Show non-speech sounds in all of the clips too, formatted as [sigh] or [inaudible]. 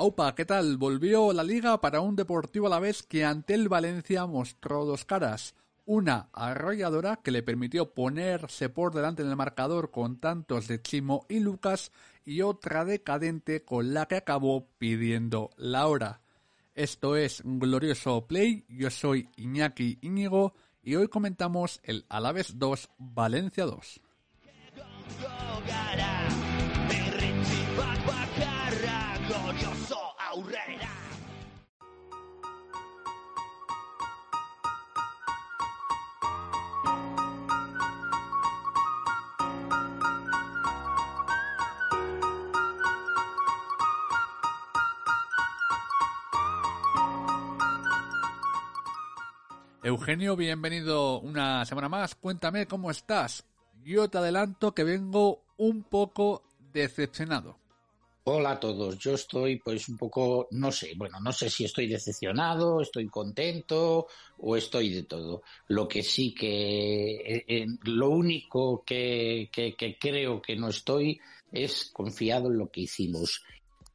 Aupa, ¿qué tal? Volvió la liga para un Deportivo a la vez que ante el Valencia mostró dos caras. Una arrolladora que le permitió ponerse por delante en el marcador con tantos de Chimo y Lucas y otra decadente con la que acabó pidiendo la hora. Esto es Glorioso Play, yo soy Iñaki Íñigo y hoy comentamos el Alaves 2 Valencia 2. Eugenio, bienvenido una semana más. Cuéntame cómo estás. Yo te adelanto que vengo un poco decepcionado. Hola a todos, yo estoy pues un poco, no sé, bueno, no sé si estoy decepcionado, estoy contento o estoy de todo. Lo que sí que, eh, eh, lo único que, creo que no estoy es confiado en lo que hicimos.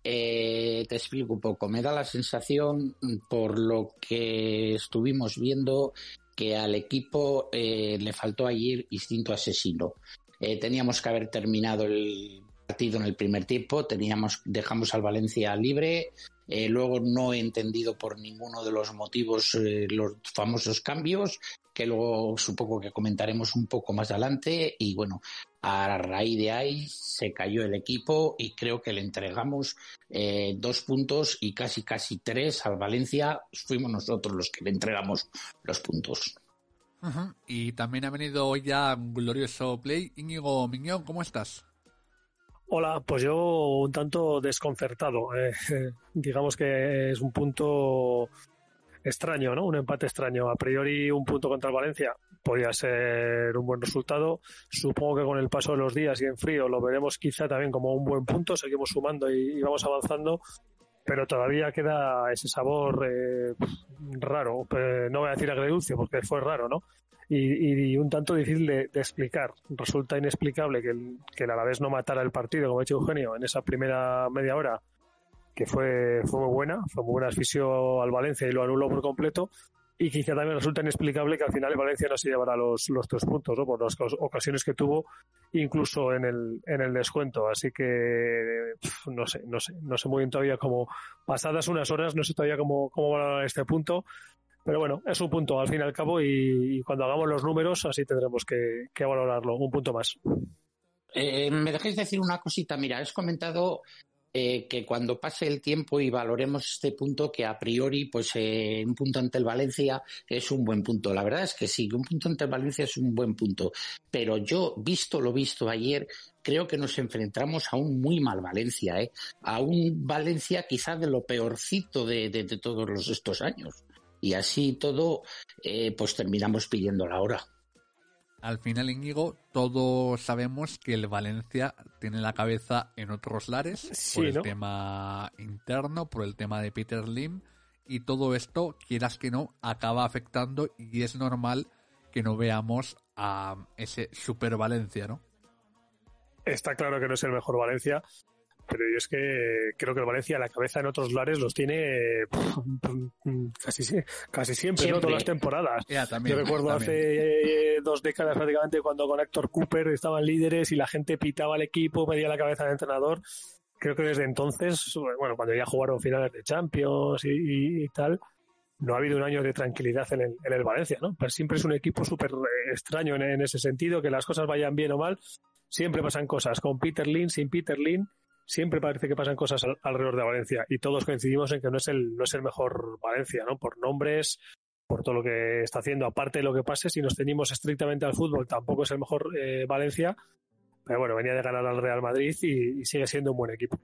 Eh, te explico un poco, me da la sensación, por lo que estuvimos viendo, que al equipo eh, le faltó ayer instinto asesino. Eh, teníamos que haber terminado el partido en el primer tiempo, teníamos, dejamos al Valencia libre, eh, luego no he entendido por ninguno de los motivos eh, los famosos cambios, que luego supongo que comentaremos un poco más adelante, y bueno, a raíz de ahí se cayó el equipo y creo que le entregamos eh, dos puntos y casi casi tres al Valencia, fuimos nosotros los que le entregamos los puntos. Y también ha venido hoy ya un glorioso play. Íñigo Miñón, ¿cómo estás? Hola, pues yo un tanto desconcertado. Eh, [laughs] digamos que es un punto extraño, ¿no? Un empate extraño. A priori, un punto contra el Valencia podía ser un buen resultado. Supongo que con el paso de los días y en frío lo veremos quizá también como un buen punto. Seguimos sumando y, vamos avanzando. Pero todavía queda ese sabor eh, raro. Eh, no voy a decir agridulce porque fue raro, ¿no? Y, y un tanto difícil de, explicar. Resulta inexplicable que el, que el Alavés no matara el partido, como ha dicho Eugenio, en esa primera media hora, que fue, fue muy buena, fue muy buena asfixio al Valencia y lo anuló por completo. Y quizá también resulta inexplicable que al final el Valencia no se llevara los, los tres puntos, ¿no? por las ocasiones que tuvo, incluso en el, en el descuento. Así que, no sé, no sé, no sé muy bien todavía cómo, pasadas unas horas, no sé todavía cómo, cómo valorar este punto. Pero bueno, es un punto al fin y al cabo y, cuando hagamos los números así tendremos que, valorarlo. Un punto más. Eh, me dejéis decir una cosita, mira, has comentado eh, que cuando pase el tiempo y valoremos este punto, que a priori, pues eh, un punto ante el Valencia es un buen punto. La verdad es que sí, un punto ante el Valencia es un buen punto. Pero yo, visto lo visto ayer, creo que nos enfrentamos a un muy mal Valencia, ¿eh? A un Valencia quizás de lo peorcito de, de, de todos los, estos años. Y así todo, eh, pues terminamos pidiendo la hora. Al final, Íñigo, todos sabemos que el Valencia tiene la cabeza en otros lares Sí, por el ¿no? tema interno, por el tema de Peter Lim y todo esto, quieras que no, acaba afectando y es normal que no veamos a ese Super Valencia, ¿no? Está claro que no es el mejor Valencia, pero yo es que creo que el Valencia la cabeza en otros lares los tiene casi, casi siempre, ¿no? Siempre. Todas las temporadas. También. Yo recuerdo también. hace eh, dos décadas prácticamente cuando con Héctor Cooper estaban líderes y la gente pitaba al equipo, pedía la cabeza del entrenador. Creo que desde entonces, bueno, cuando ya jugaron finales de Champions y, y- y tal, no ha habido un año de tranquilidad en el, en el Valencia, ¿no? Pero siempre es un equipo súper extraño en, en, ese sentido, que las cosas vayan bien o mal, siempre pasan cosas. Con Peter Lin, sin Peter Lin, siempre parece que pasan cosas al, alrededor de Valencia y todos coincidimos en que no es el, no es el mejor Valencia, ¿no? Por nombres, por todo lo que está haciendo, aparte de lo que pase, si nos ceñimos estrictamente al fútbol, tampoco es el mejor eh, Valencia, pero bueno, venía de ganar al Real Madrid y, y sigue siendo un buen equipo.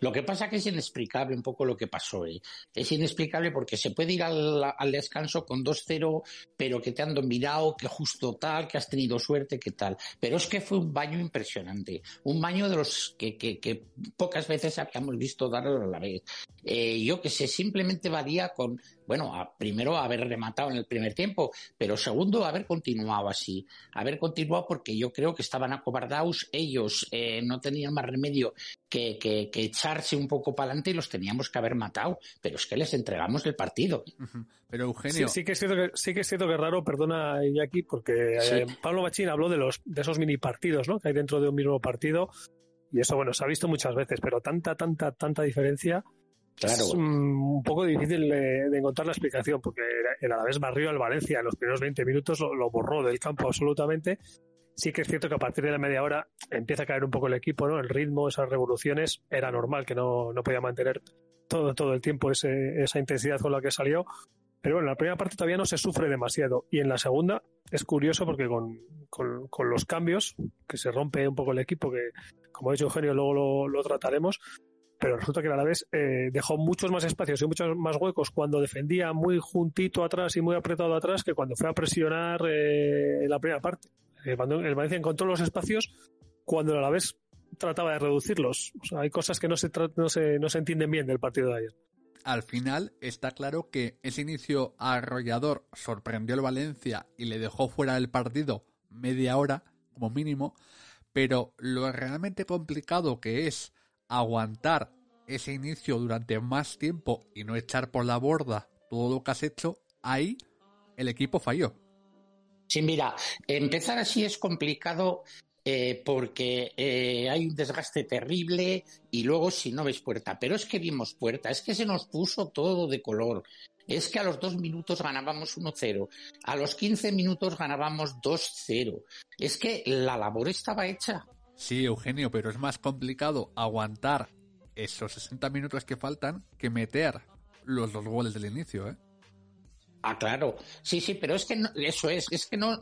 Lo que pasa que es inexplicable un poco lo que pasó. ¿eh? Es inexplicable porque se puede ir al, descanso con 2-0, pero que te han dominado, que justo tal, que has tenido suerte, que tal. Pero es que fue un baño impresionante. Un baño de los que, pocas veces habíamos visto dar a la vez. Eh, yo que sé, simplemente valía con, bueno, a, primero haber rematado en el primer tiempo, pero segundo haber continuado así. Haber continuado porque yo creo que estaban acobardados ellos, eh, no tenían más remedio que, que, que echarse un poco para adelante y los teníamos que haber matado, pero es que les entregamos el partido. Pero Eugenio. Sí, sí que es cierto que, sí que, es cierto que es raro, perdona Iñaki, porque sí. eh, Pablo Machín habló de, los, de esos mini partidos ¿no? que hay dentro de un mismo partido, y eso, bueno, se ha visto muchas veces, pero tanta, tanta, tanta diferencia. Claro. Es un poco difícil de, de, encontrar la explicación, porque el Alavés barrió al Valencia en los primeros 20 minutos, lo, lo borró del campo absolutamente, sí que es cierto que a partir de la media hora empieza a caer un poco el equipo, ¿no? El ritmo, esas revoluciones, era normal que no, no podía mantener todo, todo el tiempo ese, esa intensidad con la que salió. Pero bueno, en la primera parte todavía no se sufre demasiado. Y en la segunda es curioso porque con, con, con los cambios, que se rompe un poco el equipo, que como ha dicho Eugenio, luego lo, lo trataremos, pero resulta que a la vez eh, dejó muchos más espacios y muchos más huecos cuando defendía muy juntito atrás y muy apretado atrás que cuando fue a presionar eh, en la primera parte. Eh, cuando el Valencia encontró los espacios cuando a la vez trataba de reducirlos. Hay cosas que no se, no, se, no se entienden bien del partido de ayer. Al final está claro que ese inicio arrollador sorprendió al Valencia y le dejó fuera del partido media hora como mínimo, pero lo realmente complicado que es aguantar ese inicio durante más tiempo y no echar por la borda todo lo que has hecho, ahí el equipo falló. Sí, mira, empezar así es complicado eh, porque eh, hay un desgaste terrible y luego si no ves puerta. Pero es que vimos puerta, es que se nos puso todo de color. Es que a los dos minutos ganábamos 1-0, a los 15 minutos ganábamos 2-0. Es que la labor estaba hecha. Sí, Eugenio, pero es más complicado aguantar esos 60 minutos que faltan que meter los dos goles del inicio, ¿eh? Ah, claro. Sí, sí, pero es que no, eso es, es que no,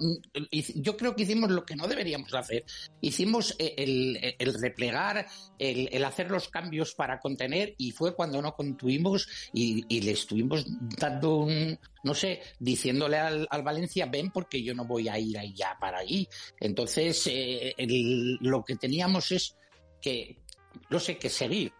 yo creo que hicimos lo que no deberíamos hacer. Hicimos el, el replegar, el, el, hacer los cambios para contener y fue cuando no contuvimos y, le estuvimos dando un, no sé, diciéndole al, al, Valencia, ven porque yo no voy a ir ahí ya para allí. Entonces, eh, lo que teníamos es que, no sé, que seguir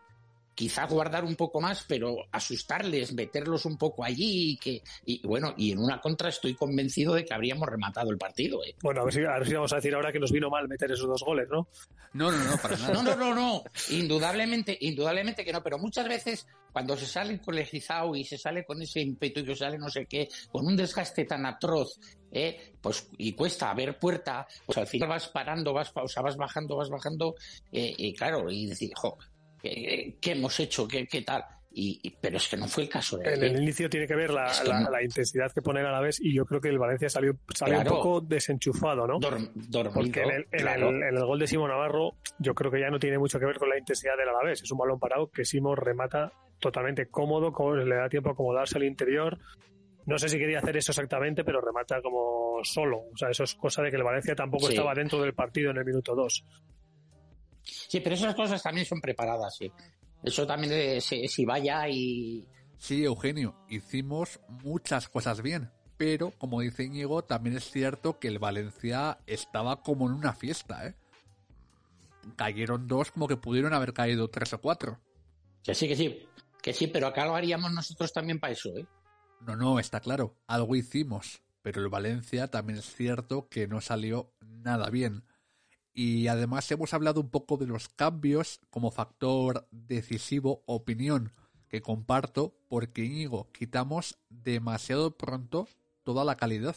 quizá guardar un poco más, pero asustarles, meterlos un poco allí y que, y bueno, y en una contra estoy convencido de que habríamos rematado el partido. ¿eh? Bueno, a ver, si, a ver si vamos a decir ahora que nos vino mal meter esos dos goles, ¿no? No, no, no, para nada. No, no, no, no. Indudablemente, indudablemente que no, pero muchas veces cuando se sale colegizado y se sale con ese ímpetu y que sale no sé qué, con un desgaste tan atroz, eh, pues y cuesta ver puerta, pues al final vas parando, vas, o sea, vas bajando, vas bajando, eh, y claro, y decir, jo, ¿Qué, qué hemos hecho? ¿Qué, qué tal? Y, y, pero es que no fue el caso de En el inicio tiene que ver la, es que la, no. la, intensidad que poner a la vez y yo creo que el Valencia salió, salió claro. un poco desenchufado, ¿no? Dorm, dormido, Porque en el, en, claro. el, en el, gol de Simón Navarro yo creo que ya no tiene mucho que ver con la intensidad del Alavés. Es un balón parado que Simón remata totalmente cómodo, le da tiempo a acomodarse al interior. No sé si quería hacer eso exactamente, pero remata como solo. O sea, eso es cosa de que el Valencia tampoco sí. estaba dentro del partido en el minuto 2. Sí, pero esas cosas también son preparadas, sí. Eso también es, si vaya y... Sí, Eugenio, hicimos muchas cosas bien, pero como dice Íñigo, también es cierto que el Valencia estaba como en una fiesta, ¿eh? Cayeron dos como que pudieron haber caído tres o cuatro. Que sí, que sí, que sí, pero acá lo haríamos nosotros también para eso, ¿eh? No, no, está claro, algo hicimos, pero el Valencia también es cierto que no salió nada bien. Y además hemos hablado un poco de los cambios como factor decisivo, opinión que comparto, porque Íñigo, quitamos demasiado pronto toda la calidad.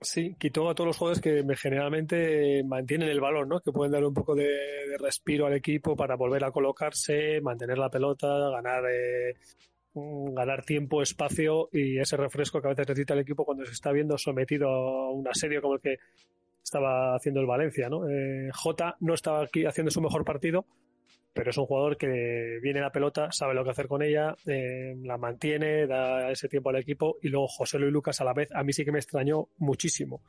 Sí, quitó a todos los jugadores que generalmente mantienen el balón, ¿no? Que pueden dar un poco de, respiro al equipo para volver a colocarse, mantener la pelota, ganar eh, ganar tiempo, espacio y ese refresco que a veces necesita el equipo cuando se está viendo sometido a un asedio como el que estaba haciendo el Valencia. ¿no? Eh, Jota no estaba aquí haciendo su mejor partido, pero es un jugador que viene la pelota, sabe lo que hacer con ella, eh, la mantiene, da ese tiempo al equipo y luego José Luis Lucas a la vez, a mí sí que me extrañó muchísimo.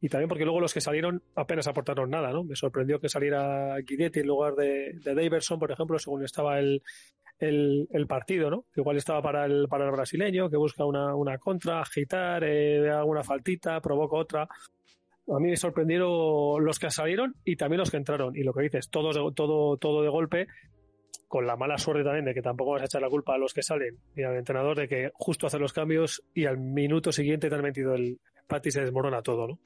Y también porque luego los que salieron apenas aportaron nada, ¿no? Me sorprendió que saliera Guidetti en lugar de, de Daverson, por ejemplo, según estaba el, el, partido, ¿no? Igual estaba para el, para el brasileño, que busca una, una contra, agitar, eh, alguna faltita, provoca otra a mí me sorprendieron los que salieron y también los que entraron. Y lo que dices, todo, todo, todo de golpe, con la mala suerte también de que tampoco vas a echar la culpa a los que salen y al entrenador de que justo hace los cambios y al minuto siguiente te han metido el empate y se desmorona todo, ¿no?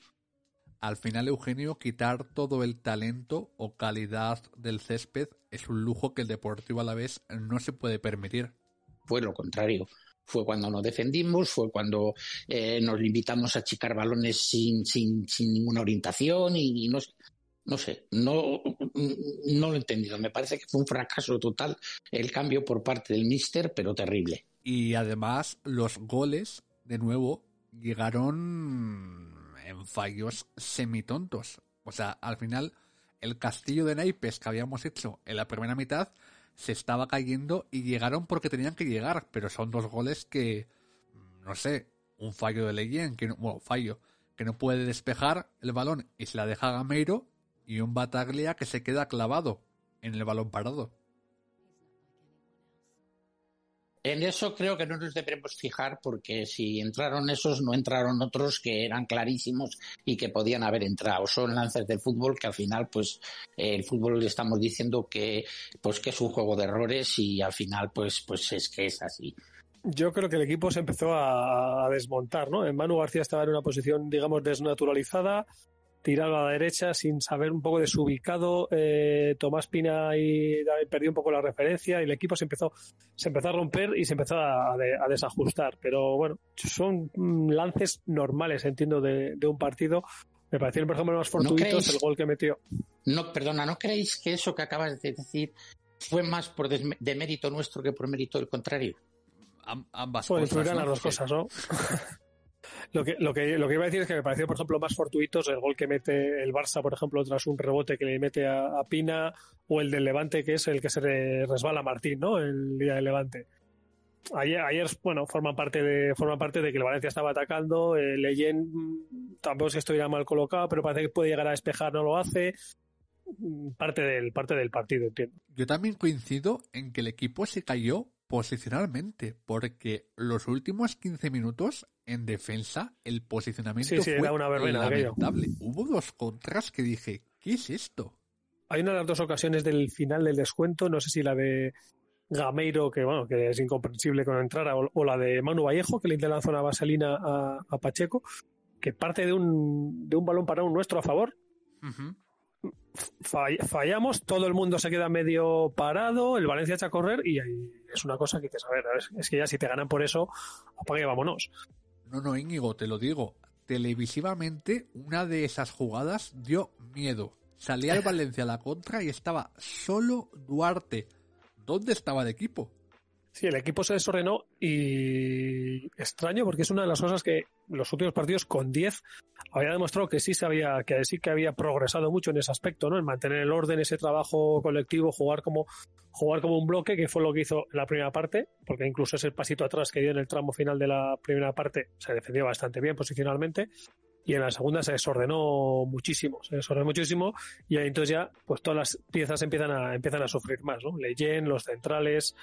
Al final, Eugenio, quitar todo el talento o calidad del césped es un lujo que el Deportivo a la vez no se puede permitir. Fue lo contrario fue cuando nos defendimos, fue cuando eh, nos limitamos a achicar balones sin, sin, sin ninguna orientación y, y no, no sé, no, no lo he entendido. Me parece que fue un fracaso total el cambio por parte del míster, pero terrible. Y además los goles, de nuevo, llegaron en fallos semitontos. O sea, al final el castillo de naipes que habíamos hecho en la primera mitad se estaba cayendo y llegaron porque tenían que llegar, pero son dos goles que, no sé, un fallo de Leyen, que no, bueno, fallo, que no puede despejar el balón y se la deja Gameiro y un Bataglia que se queda clavado en el balón parado. En eso creo que no nos debemos fijar porque si entraron esos, no entraron otros que eran clarísimos y que podían haber entrado. Son lances del fútbol que al final, pues, eh, el fútbol le estamos diciendo que, pues, que es un juego de errores y al final, pues, pues es que es así. Yo creo que el equipo se empezó a, a desmontar, ¿no? Manu García estaba en una posición, digamos, desnaturalizada tirado a la derecha sin saber un poco desubicado. Eh, Tomás Pina ahí perdió un poco la referencia y el equipo se empezó, se empezó a romper y se empezó a, de- a desajustar. Pero bueno, son mm, lances normales, entiendo, de, de un partido. Me parecieron, por ejemplo, los más fortuitos creéis? el gol que metió. No, perdona, ¿no creéis que eso que acabas de decir fue más por desme- de mérito nuestro que por mérito del contrario? Am- ambas Bueno, cosas. ¿no? las dos cosas, ¿no? [laughs] lo, que, lo, que, lo que iba a decir es que me pareció, por ejemplo, más fortuitos el gol que mete el Barça, por ejemplo, tras un rebote que le mete a, Pina, o el del Levante, que es el que se re- resbala a Martín, ¿no? El día del Levante. Ayer, ayer, bueno, forman parte de forman parte de que el Valencia estaba atacando, el Leyen mm, tampoco es estuviera mal colocado, pero parece que puede llegar a despejar, no lo hace. Mm, Parte del, parte del partido, entiendo. Yo también coincido en que el equipo se cayó posicionalmente, porque los últimos 15 minutos en defensa el posicionamiento Sí, sí, fue era una verbena aquello. lamentable. Hubo dos contras que dije, ¿qué es esto? Hay una de las dos ocasiones del final del descuento, no sé si la de Gameiro, que bueno, que es incomprensible que no entrara, o, o la de Manu Vallejo, que le lanza una vaselina a, a Pacheco, que parte de un, de un balón para un nuestro a favor. Fall- fallamos, todo el mundo se queda medio parado, el Valencia echa a correr y es una cosa que dices, a ver, es, es que ya si te ganan por eso, apague y vámonos. No, no, Íñigo, te lo digo. Televisivamente, una de esas jugadas dio miedo. Salía el Valencia a la contra y estaba solo Duarte. ¿Dónde estaba el equipo? Sí, el equipo se desordenó y extraño porque es una de las cosas que los últimos partidos con 10 había demostrado que sí se había, que sí que había progresado mucho en ese aspecto, ¿no? En mantener el orden, ese trabajo colectivo, jugar como, jugar como un bloque, que fue lo que hizo en la primera parte, porque incluso ese pasito atrás que dio en el tramo final de la primera parte se defendió bastante bien posicionalmente. Y en la segunda se desordenó muchísimo, se desordenó muchísimo y ahí entonces ya pues todas las piezas empiezan a, empiezan a sufrir más, ¿no? Leyen, los centrales,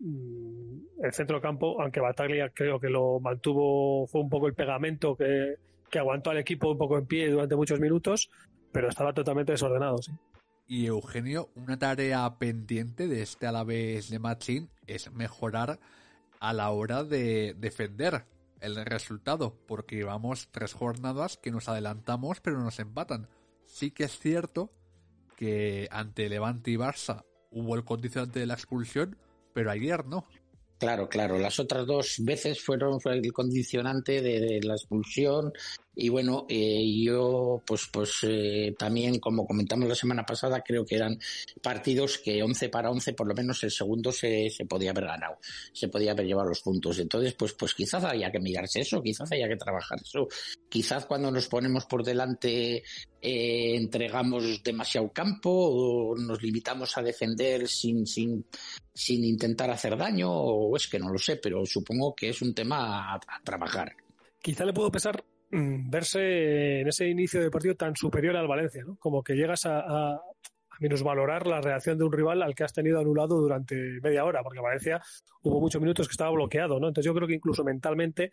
el centro campo, aunque Bataglia creo que lo mantuvo, fue un poco el pegamento que, que aguantó al equipo un poco en pie durante muchos minutos, pero estaba totalmente desordenado, sí. Y Eugenio, una tarea pendiente de este Alavés de Machín es mejorar a la hora de defender el resultado, porque llevamos tres jornadas que nos adelantamos pero nos empatan. Sí que es cierto que ante Levante y Barça hubo el condicionante de la expulsión, pero ayer no. Claro, claro. Las otras dos veces fueron fue el condicionante de la expulsión y bueno, eh, yo pues pues eh, también como comentamos la semana pasada creo que eran partidos que 11 para 11 por lo menos el segundo se, se podía haber ganado, se podía haber llevado los puntos. Entonces pues pues quizás haya que mirarse eso, quizás haya que trabajar eso. Quizás cuando nos ponemos por delante eh, entregamos demasiado campo o nos limitamos a defender sin sin sin intentar hacer daño o es que no lo sé, pero supongo que es un tema a, a trabajar. Quizá le puedo pesar verse en ese inicio de partido tan superior al Valencia, ¿no? Como que llegas a, a, a minusvalorar la reacción de un rival al que has tenido anulado durante media hora, porque Valencia hubo muchos minutos que estaba bloqueado, ¿no? Entonces yo creo que incluso mentalmente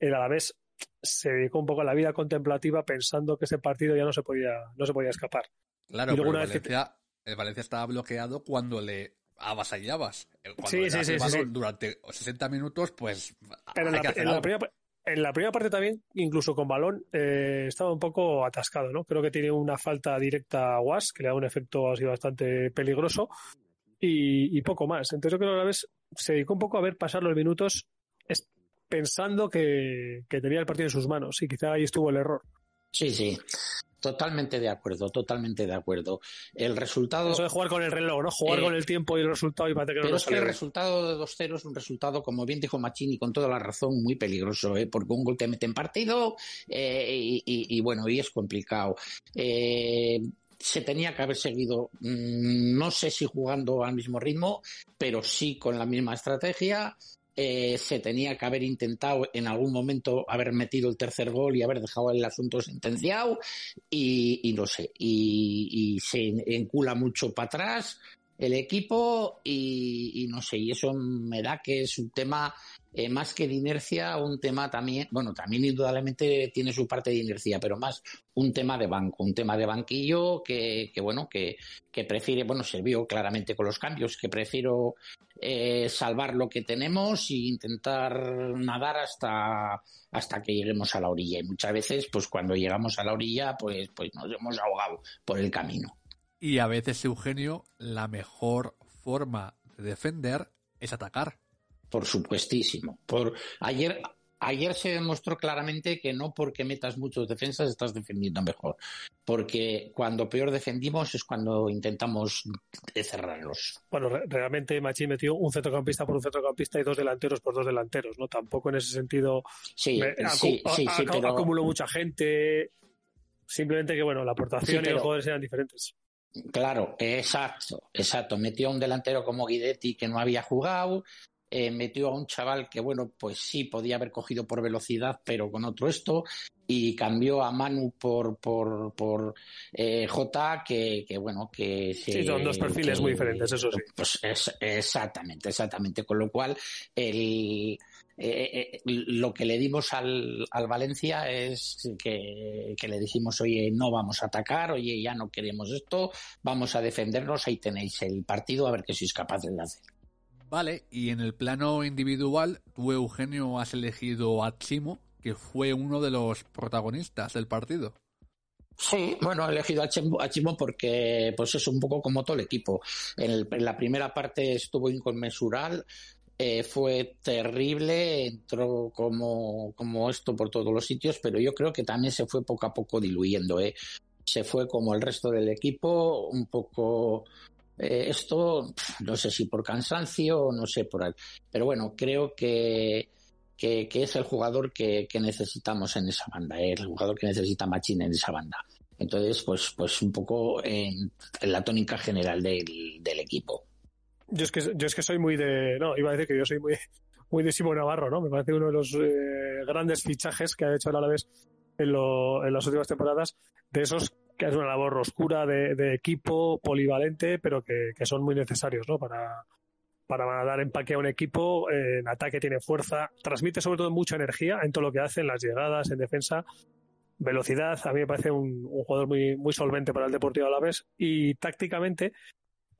el Alavés se dedicó un poco a la vida contemplativa pensando que ese partido ya no se podía, no se podía escapar. Claro, Y pero luego el una vez que Valencia, el Valencia estaba bloqueado cuando le avasallabas. El- Cuando Sí, sí, sí, balón durante 60 minutos, pues Pero en la, en primera, en la primera parte también, incluso con balón, eh, estaba un poco atascado, ¿no? Creo que tiene una falta directa a Was, que le da un efecto así bastante peligroso, y, y poco más. Entonces yo creo que a la vez se dedicó un poco a ver pasar los minutos pensando que tenía el partido en sus manos, y quizá ahí estuvo el error. Sí, sí. Totalmente de acuerdo, totalmente de acuerdo. El resultado. Eso de jugar con el reloj, ¿no? Jugar Eh, con el tiempo y el resultado y parece que no Pero es que el resultado de 2-0 es un resultado, como bien dijo Machini, con toda la razón, muy peligroso, ¿eh? porque un gol te mete en partido eh, y, y- y bueno, y es complicado. Eh, se tenía que haber seguido, mm, no sé si jugando al mismo ritmo, pero sí con la misma estrategia. Eh, se tenía que haber intentado en algún momento haber metido el tercer gol y haber dejado el asunto sentenciado y, no sé, y, y se encula mucho para atrás el equipo y, y no sé, y eso me da que es un tema eh, más que de inercia, un tema también, bueno, también indudablemente tiene su parte de inercia, pero más un tema de banco, un tema de banquillo que, que bueno, que, que prefiere, bueno, se vio claramente con los cambios, que prefiero eh, salvar lo que tenemos e intentar nadar hasta, hasta que lleguemos a la orilla. Y muchas veces, pues cuando llegamos a la orilla, pues, pues nos hemos ahogado por el camino. Y a veces, Eugenio, la mejor forma de defender es atacar. Por supuestísimo. Por ayer ayer se demostró claramente que no porque metas muchos defensas estás defendiendo mejor, porque cuando peor defendimos es cuando intentamos cerrarlos. Bueno, re- realmente Machín metió un centrocampista por un centrocampista y dos delanteros por dos delanteros, ¿no? Tampoco en ese sentido Sí, me- sí, sí, pero acumuló mucha gente. Simplemente que, bueno, la aportación y los jugadores eran diferentes. Claro, exacto, exacto. Metió a un delantero como Guidetti que no había jugado, eh, metió a un chaval que, bueno, pues sí, podía haber cogido por velocidad, pero con otro esto, y cambió a Manu por, por, por eh, J, que, que, bueno, que... Sí, son dos perfiles que- muy diferentes, eso sí. Pues es- exactamente, exactamente. Con lo cual, el, eh, eh, lo que le dimos al, al Valencia es que, que le dijimos, oye, no vamos a atacar, oye, ya no queremos esto, vamos a defendernos, ahí tenéis el partido, a ver qué sois capaces de hacer. Vale, y en el plano individual, tú, Eugenio, has elegido a Chimo, que fue uno de los protagonistas del partido. Sí, bueno, he elegido a Chimbo porque pues es un poco como todo el equipo. En, en la primera parte estuvo inconmensural, eh, fue terrible, entró como, como esto por todos los sitios, pero yo creo que también se fue poco a poco diluyendo. ¿eh? Se fue como el resto del equipo, un poco eh, esto, no sé si por cansancio o no sé por ahí. Pero bueno, creo que, que, es el jugador que, que necesitamos en esa banda, ¿eh? el jugador que necesita Machín en esa banda. Entonces, pues, pues un poco en, la tónica general del, del equipo. Yo es que yo es que soy muy de. No, iba a decir que yo soy muy, muy de Simón Navarro, ¿no? Me parece uno de los eh, grandes fichajes que ha hecho el Alavés en, lo- en las últimas temporadas, de esos que es una labor oscura de, equipo, polivalente, pero que, son muy necesarios, ¿no? Para, para dar empaque a un equipo, eh, en ataque tiene fuerza, transmite sobre todo mucha energía en todo lo que hace, en las llegadas, en defensa, velocidad, a mí me parece un, un jugador muy, muy solvente para el Deportivo Alavés y tácticamente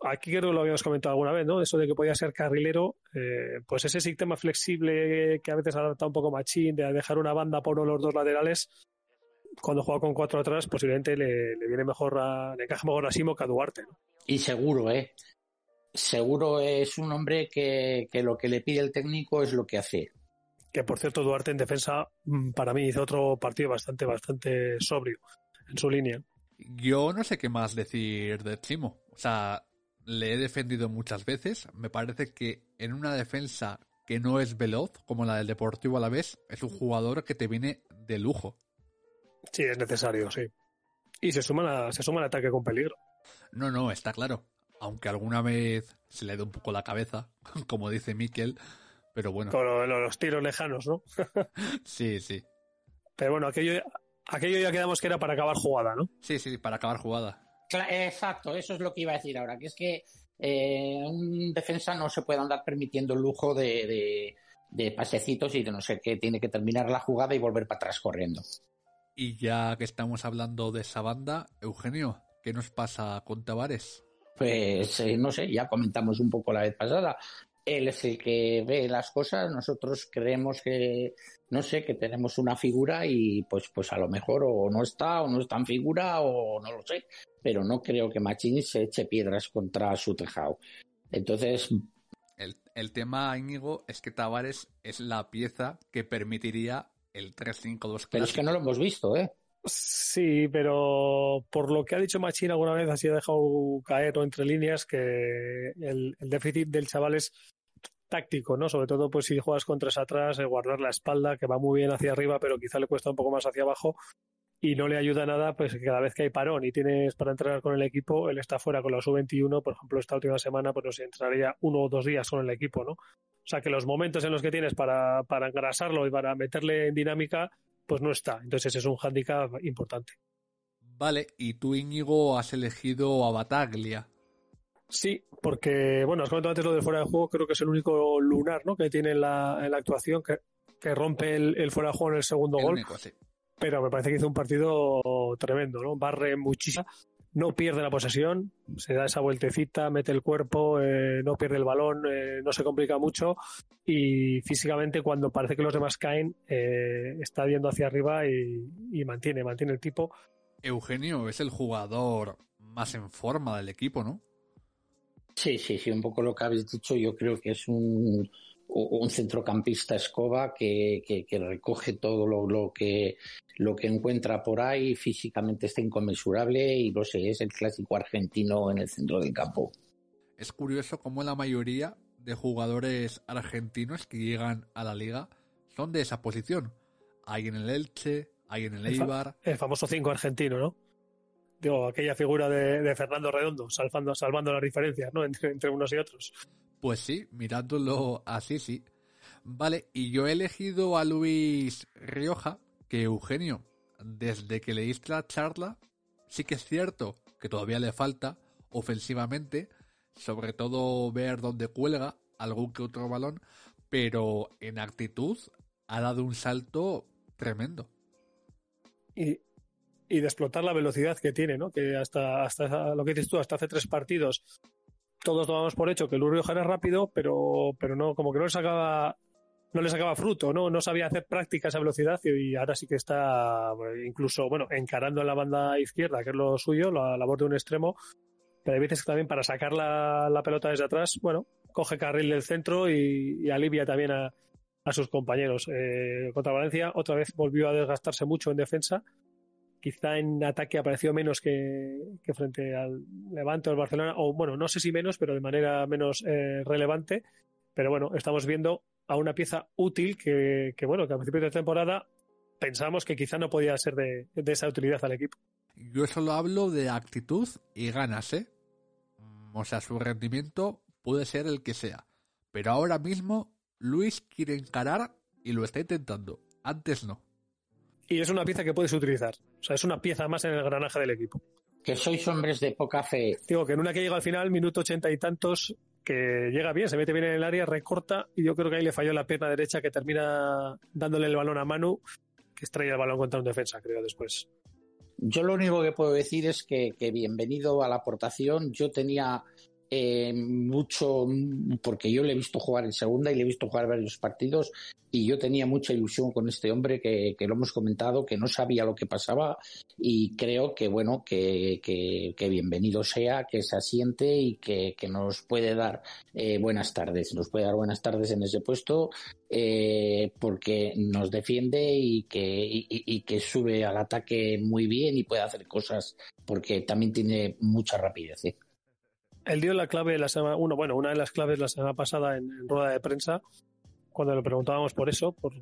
aquí creo que lo habíamos comentado alguna vez, ¿no? Eso de que podía ser carrilero, eh, pues ese sistema flexible que a veces adapta un poco machín, de dejar una banda por uno de los dos laterales, cuando juega con cuatro atrás, posiblemente le, le viene mejor a, le encaja mejor a Simo que a Duarte, ¿no? Y seguro, ¿eh? Seguro es un hombre que, que lo que le pide el técnico es lo que hace. Que por cierto, Duarte en defensa, mm, para mí hizo otro partido bastante, bastante sobrio en su línea. Yo no sé qué más decir de Chimo. O sea, le he defendido muchas veces. Me parece que en una defensa que no es veloz, como la del Deportivo a la vez, es un jugador que te viene de lujo. Sí, es necesario, sí. Y se suma, la- se suma al ataque con peligro. No, no, está claro. Aunque alguna vez se le dé un poco la cabeza, [laughs] como dice Mikel. Pero bueno, Con lo- lo- los tiros lejanos, ¿no? [laughs] sí, sí. Pero bueno, aquello, aquello ya quedamos que era para acabar jugada, ¿no? Sí, sí, para acabar jugada. Exacto, eso es lo que iba a decir ahora, que es que eh, un defensa no se puede andar permitiendo el lujo de, de- de pasecitos y de no sé qué, tiene que terminar la jugada y volver para atrás corriendo. Y ya que estamos hablando de esa banda, Eugenio, ¿qué nos pasa con Tavares? Pues eh, no sé, ya comentamos un poco la vez pasada. Él es el que ve las cosas, nosotros creemos que, no sé, que tenemos una figura y pues, pues a lo mejor o no está o no está en figura o no lo sé, pero no creo que Machín se eche piedras contra su tejado. Entonces, El, el tema, Íñigo, es que Tavares es la pieza que permitiría el 3-5-2 pero es que no lo hemos visto, ¿eh? Sí, pero por lo que ha dicho Machín alguna vez, así ha dejado caer o entre líneas que el, el déficit del chaval es táctico, ¿no? Sobre todo, pues si juegas con tres atrás, el guardar la espalda, que va muy bien hacia arriba, pero quizá le cuesta un poco más hacia abajo y no le ayuda nada, pues que cada vez que hay parón y tienes para entrenar con el equipo, él está fuera con la sub-21, por ejemplo, esta última semana, pues no sé, entraría uno o dos días con el equipo, ¿no? O sea, que los momentos en los que tienes para, para engrasarlo y para meterle en dinámica, pues no está. Entonces es un hándicap importante. Vale, y tú, Íñigo, has elegido a Bataglia. Sí, porque, bueno, has comentado antes lo del fuera de juego, creo que es el único lunar, ¿no? Que tiene en la, en la actuación, que, que rompe el, el fuera de juego en el segundo El gol. único, sí. Pero me parece que hizo un partido tremendo, ¿no? Barre muchísimo, no pierde la posesión, se da esa vueltecita, mete el cuerpo, eh, no pierde el balón, eh, no se complica mucho y físicamente cuando parece que los demás caen, eh, está yendo hacia arriba y, y mantiene, mantiene el tipo. Eugenio es el jugador más en forma del equipo, ¿no? Sí, sí, sí, un poco lo que habéis dicho. Yo creo que es un, un centrocampista escoba que, que, que recoge todo lo, lo, que, lo que encuentra por ahí. Físicamente está inconmensurable y no sé, es el clásico argentino en el centro del campo. Es curioso cómo la mayoría de jugadores argentinos que llegan a la liga son de esa posición. Hay en el Elche, hay en el El fa- Eibar. El famoso 5 argentino, ¿no? Digo, aquella figura de, de Fernando Redondo, salvando, salvando las diferencias, ¿no? [laughs] Entre, entre unos y otros. Pues sí, mirándolo así, sí. Vale, y yo he elegido a Luis Rioja, que Eugenio, desde que leíste la charla, sí que es cierto que todavía le falta ofensivamente, sobre todo ver dónde cuelga algún que otro balón, pero en actitud ha dado un salto tremendo. y, y de explotar la velocidad que tiene, ¿no? Que hasta, hasta lo que dices tú, hasta hace tres partidos, todos tomamos por hecho que Rioja era rápido, pero, pero no, como que no le sacaba, no le sacaba fruto, ¿no? No sabía hacer práctica esa velocidad y, ahora sí que está incluso, bueno, encarando en la banda izquierda, que es lo suyo, la labor de un extremo, pero hay veces que también para sacar la, la pelota desde atrás, bueno, coge carril del centro y, y alivia también a, a sus compañeros. Eh, contra Valencia otra vez volvió a desgastarse mucho en defensa. Quizá en ataque apareció menos que, frente al Levante o al Barcelona, o bueno, no sé si menos, pero de manera menos eh, relevante. Pero bueno, estamos viendo a una pieza útil que, que, bueno, que a principio de temporada pensamos que quizá no podía ser de, de esa utilidad al equipo. Yo solo hablo de actitud y ganas, ¿eh? O sea, su rendimiento puede ser el que sea. Pero ahora mismo Luis quiere encarar y lo está intentando. Antes no. Y es una pieza que puedes utilizar. O sea, es una pieza más en el granaje del equipo. Que sois hombres de poca fe. Digo que en una que llega al final, minuto ochenta y tantos, que llega bien, se mete bien en el área, recorta, y yo creo que ahí le falló la pierna derecha que termina dándole el balón a Manu, que estrella el balón contra un defensa, creo, después. Yo lo único que puedo decir es que, que bienvenido a la aportación. Yo tenía eh, mucho, porque yo le he visto jugar en segunda y le he visto jugar varios partidos y yo tenía mucha ilusión con este hombre que, que lo hemos comentado, que no sabía lo que pasaba y creo que bueno, que, que, bienvenido sea, que se asiente y que, nos puede dar eh, buenas tardes, nos puede dar buenas tardes en ese puesto eh, porque nos defiende y que, y, y que sube al ataque muy bien y puede hacer cosas porque también tiene mucha rapidez. Él dio la clave la semana, uno, bueno, una de las claves la semana pasada en, rueda de prensa, cuando le preguntábamos por eso, por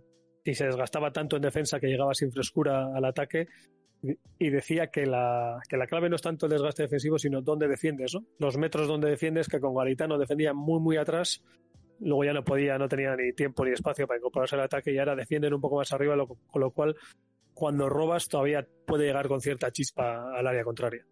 si se desgastaba tanto en defensa que llegaba sin frescura al ataque, y decía que la, que la clave no es tanto el desgaste defensivo, sino dónde defiendes, ¿no? Los metros donde defiendes, que con Garitano defendía muy, muy atrás, luego ya no podía, no tenía ni tiempo ni espacio para incorporarse al ataque y ahora defienden un poco más arriba, con lo cual cuando robas todavía puede llegar con cierta chispa al área contraria.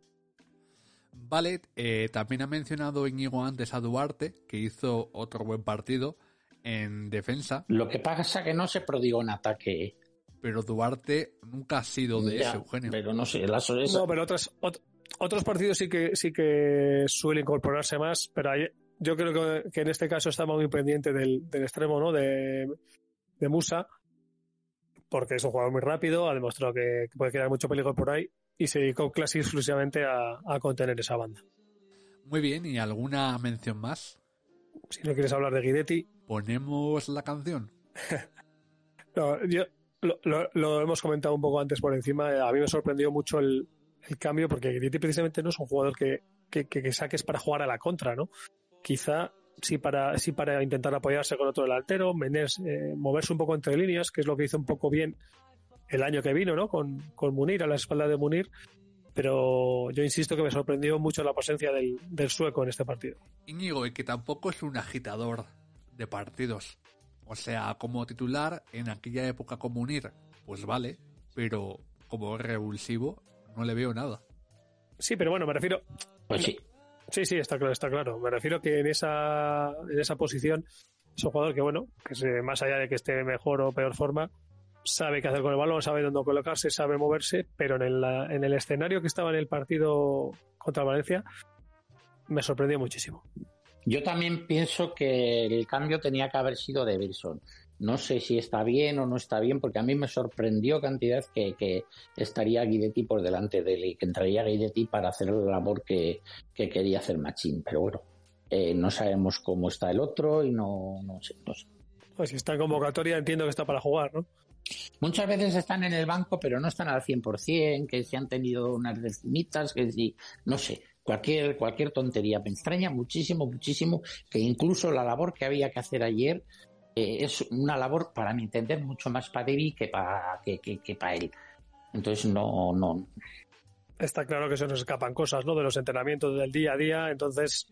Vale, eh, también ha mencionado Íñigo antes a Duarte, que hizo otro buen partido en defensa, Lo que pasa que no se prodigó en ataque. pero Duarte nunca ha sido de Ya, ese, Eugenio. Pero no sé, la sorpresa. No, pero otras, ot- otros partidos sí que sí que suele incorporarse más, pero hay- yo creo que, que en este caso estaba muy pendiente del, del extremo, ¿no? De, de Musa, porque es un jugador muy rápido, ha demostrado que, que puede crear mucho peligro por ahí y se dedicó casi exclusivamente a, a contener esa banda. Muy bien, ¿y alguna mención más? Si no quieres hablar de Guidetti, Ponemos la canción. [laughs] no, yo lo, lo- lo hemos comentado un poco antes por encima. A mí me sorprendió mucho el, el cambio porque Guidetti precisamente no es un jugador que, que, que- que saques para jugar a la contra, ¿no? Quizá sí para, sí para intentar apoyarse con otro delantero, Menés, eh, moverse un poco entre líneas, que es lo que hizo un poco bien el año que vino, ¿no? Con, con Munir, a la espalda de Munir. Pero yo insisto que me sorprendió mucho la presencia del, del sueco en este partido. Íñigo, y que tampoco es un agitador de partidos. O sea, como titular en aquella época como unir, pues vale, pero como revulsivo no le veo nada. Sí, pero bueno, me refiero, Pues sí. Sí, sí, está claro, está claro. Me refiero que en esa, en esa posición es un jugador que, bueno, que se, más allá de que esté mejor o peor forma, sabe qué hacer con el balón, sabe dónde colocarse, sabe moverse, pero en el, en el escenario que estaba en el partido contra Valencia, me sorprendió muchísimo. Yo también pienso que el cambio tenía que haber sido de Wilson. No sé si está bien o no está bien, porque a mí me sorprendió cantidad que, que estaría Guidetti por delante de él y que entraría Guidetti para hacer la labor que, que quería hacer Machín. Pero bueno, eh, no sabemos cómo está el otro y no, no sé, no sé. Pues si está en convocatoria, entiendo que está para jugar, ¿no? Muchas veces están en el banco, pero no están al 100%, que si han tenido unas decimitas, que si, no sé, cualquier, cualquier tontería. Me extraña muchísimo, muchísimo que incluso la labor que había que hacer ayer eh, es una labor, para mi entender, mucho más para Debbie que para que, que, que para él. Entonces, no, no. Está claro que se nos escapan cosas, ¿no? De los entrenamientos del día a día, entonces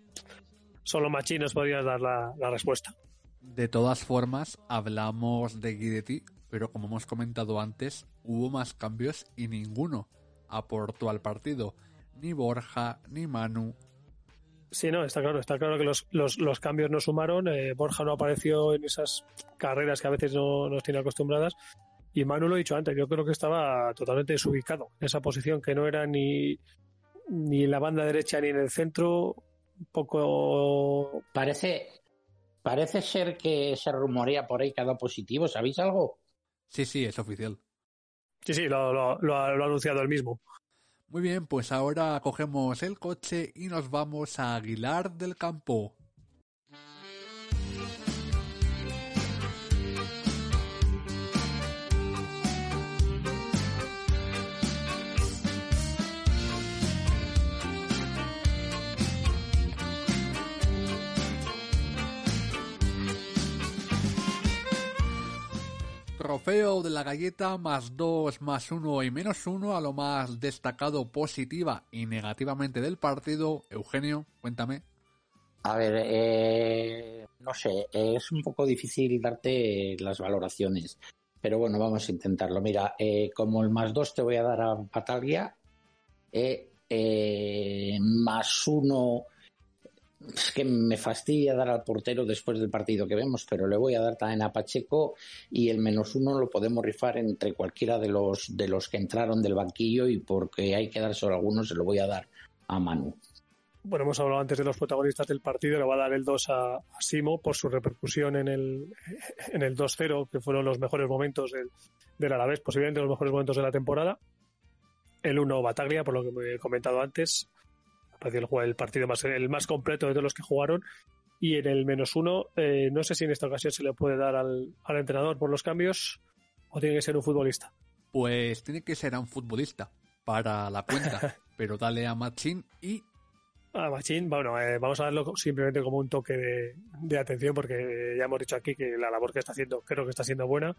solo Machinos podrías dar la, la respuesta. De todas formas, hablamos de Guidetti, pero como hemos comentado antes, hubo más cambios y ninguno aportó al partido. Ni Borja, ni Manu. Sí, no, está claro, está claro que los, los, los cambios no sumaron. eh, Borja no apareció en esas carreras que a veces no nos tiene acostumbradas. Y Manu lo he dicho antes, yo creo que estaba totalmente desubicado en esa posición, que no era ni, ni en la banda derecha ni en el centro. Un poco. Parece, parece ser que se rumorea por ahí que ha dado positivo. ¿Sabéis algo? Sí, sí, es oficial. Sí, sí, lo, lo, lo ha, lo ha anunciado él mismo. Muy bien, pues ahora cogemos el coche y nos vamos a Aguilar del Campo. Trofeo de la galleta más 2, más 1 y menos 1 a lo más destacado positiva y negativamente del partido. Eugenio, cuéntame. A ver, eh, no sé, es un poco difícil darte las valoraciones, pero bueno, vamos a intentarlo. Mira, eh, como el más dos te voy a dar a Bataglia, eh, eh, más uno, es que me fastidia dar al portero después del partido que vemos, pero le voy a dar también a Pacheco y el menos uno lo podemos rifar entre cualquiera de los de los que entraron del banquillo y porque hay que dar solo a algunos se lo voy a dar a Manu. bueno, hemos hablado antes de los protagonistas del partido, le va a dar el 2 a, Simo por su repercusión en el, [laughs] en el 2-0, que fueron los mejores momentos del, del Alavés, posiblemente los mejores momentos de la temporada. El 1 Bataglia, por lo que me he comentado antes, pareció el, partido más, el más completo de todos los que jugaron. Y en el menos uno, eh, no sé si en esta ocasión se le puede dar al, al entrenador por los cambios o tiene que ser un futbolista. Pues tiene que ser un futbolista para la cuenta, [laughs] pero dale a Machín y A Machín, bueno, eh, vamos a darlo simplemente como un toque de, de atención porque ya hemos dicho aquí que la labor que está haciendo creo que está siendo buena.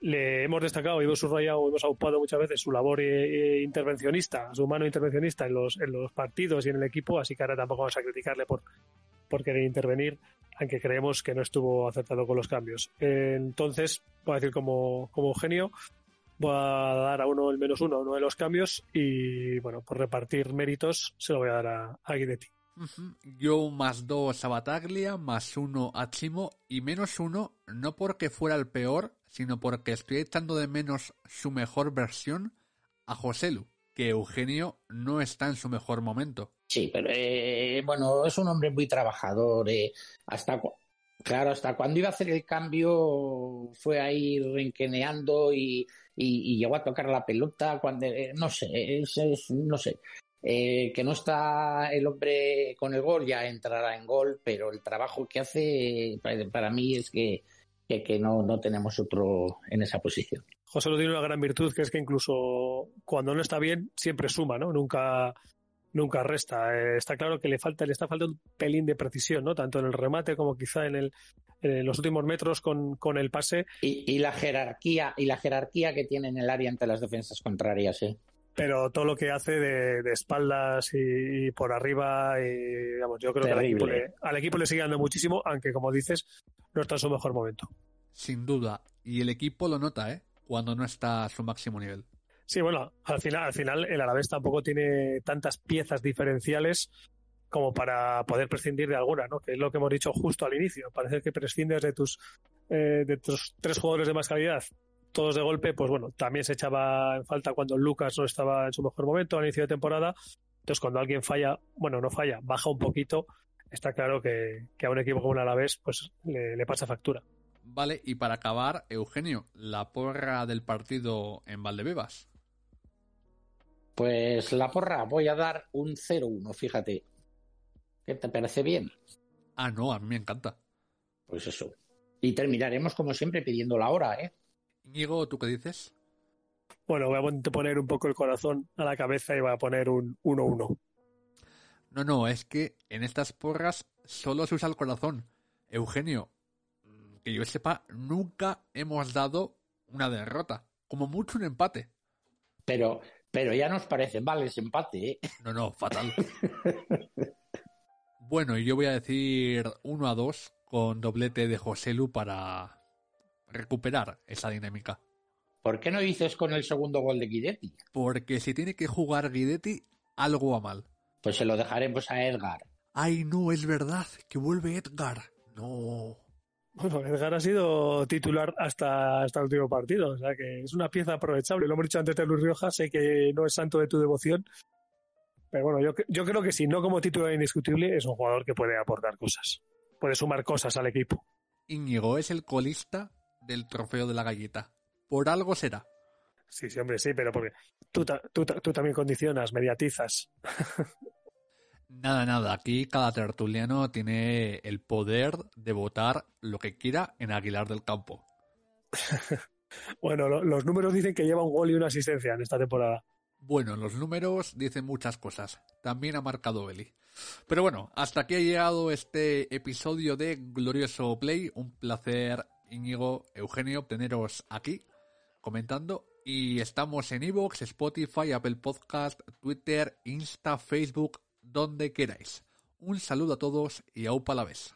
Le hemos destacado y hemos subrayado, hemos aupado muchas veces su labor eh, eh, intervencionista, su mano intervencionista en los, en los partidos y en el equipo, así que ahora tampoco vamos a criticarle por, por querer intervenir, aunque creemos que no estuvo acertado con los cambios. Entonces, voy a decir como, como genio, voy a dar a uno el menos uno uno de los cambios y, bueno, por repartir méritos, se lo voy a dar a, a Guidetti. Yo más dos a Bataglia, más uno a Chimo y menos uno, no porque fuera el peor, sino porque estoy echando de menos su mejor versión a Joselu, que Eugenio no está en su mejor momento. Sí, pero eh, bueno, es un hombre muy trabajador. eh, hasta claro, hasta cuando iba a hacer el cambio fue ahí renqueneando y, y- y llegó a tocar la pelota. Cuando eh, no sé, es, es- no sé. Eh, que no está el hombre con el gol, ya entrará en gol, pero el trabajo que hace para mí es que, que, que no, no tenemos otro en esa posición. José lo tiene una gran virtud que es que incluso cuando no está bien siempre suma, ¿no? Nunca nunca resta. Eh, está claro que le falta le está faltando un pelín de precisión, ¿no? Tanto en el remate como quizá en el en los últimos metros con, con el pase, Y, y la jerarquía y la jerarquía que tiene en el área ante las defensas contrarias, ¿eh? pero todo lo que hace de, de espaldas y, y por arriba, y, digamos, yo creo que al equipo, le, al equipo le sigue dando muchísimo, aunque como dices, no está en su mejor momento. Sin duda. Y el equipo lo nota, ¿eh? Cuando no está a su máximo nivel. Sí, bueno, al final, al final el Alavés tampoco tiene tantas piezas diferenciales como para poder prescindir de alguna, ¿no? Que es lo que hemos dicho justo al inicio. Parece que prescindes de tus, eh, de tus tres jugadores de más calidad, todos de golpe, pues bueno, también se echaba en falta cuando Lucas no estaba en su mejor momento al inicio de temporada. Entonces, cuando alguien falla, bueno, no falla, baja un poquito, está claro que, que a un equipo como el Alavés, pues le, le pasa factura. Vale, y para acabar, Eugenio, la porra del partido en Valdebebas. Pues la porra, voy a dar un 0-1, fíjate. ¿Qué te parece bien? Ah, no, a mí me encanta. Pues eso. Y terminaremos, como siempre, pidiendo la hora, ¿eh? Íñigo, ¿tú qué dices? Bueno, voy a poner un poco el corazón a la cabeza y voy a poner un 1-1. No, no, es que en estas porras solo se usa el corazón. Eugenio, que yo sepa, nunca hemos dado una derrota. Como mucho un empate. Pero, pero ya nos parece mal ese empate, ¿eh? [laughs] No, no, fatal. bueno, y yo voy a decir 1 a 2 con doblete de Joselu para recuperar esa dinámica. ¿Por qué no dices con el segundo gol de Guidetti? Porque si tiene que jugar Guidetti, algo va mal. Pues se lo dejaremos a Edgar. Ay, no, es verdad, que vuelve Edgar. No. Bueno, Edgar ha sido titular hasta, hasta el último partido, o sea que es una pieza aprovechable. Lo hemos dicho antes de Luis Rioja, sé que no es santo de tu devoción, pero bueno, yo, yo creo que si no como titular indiscutible, es un jugador que puede aportar cosas, puede sumar cosas al equipo. Íñigo es el colista del trofeo de la galleta. Por algo será. Sí, sí, hombre, sí, pero porque tú, tú, tú también condicionas, mediatizas. [laughs] Nada, nada. Aquí cada tertuliano tiene el poder de votar lo que quiera en Aguilar del Campo. [laughs] Bueno, lo- los números dicen que lleva un gol y una asistencia en esta temporada. Bueno, los números dicen muchas cosas. También ha marcado Beli. Pero bueno, hasta aquí ha llegado este episodio de Glorioso Play. Un placer, Íñigo, Eugenio, teneros aquí comentando. Y estamos en Evox, Spotify, Apple Podcast, Twitter, Insta, Facebook, donde queráis. Un saludo a todos y aupa la vez.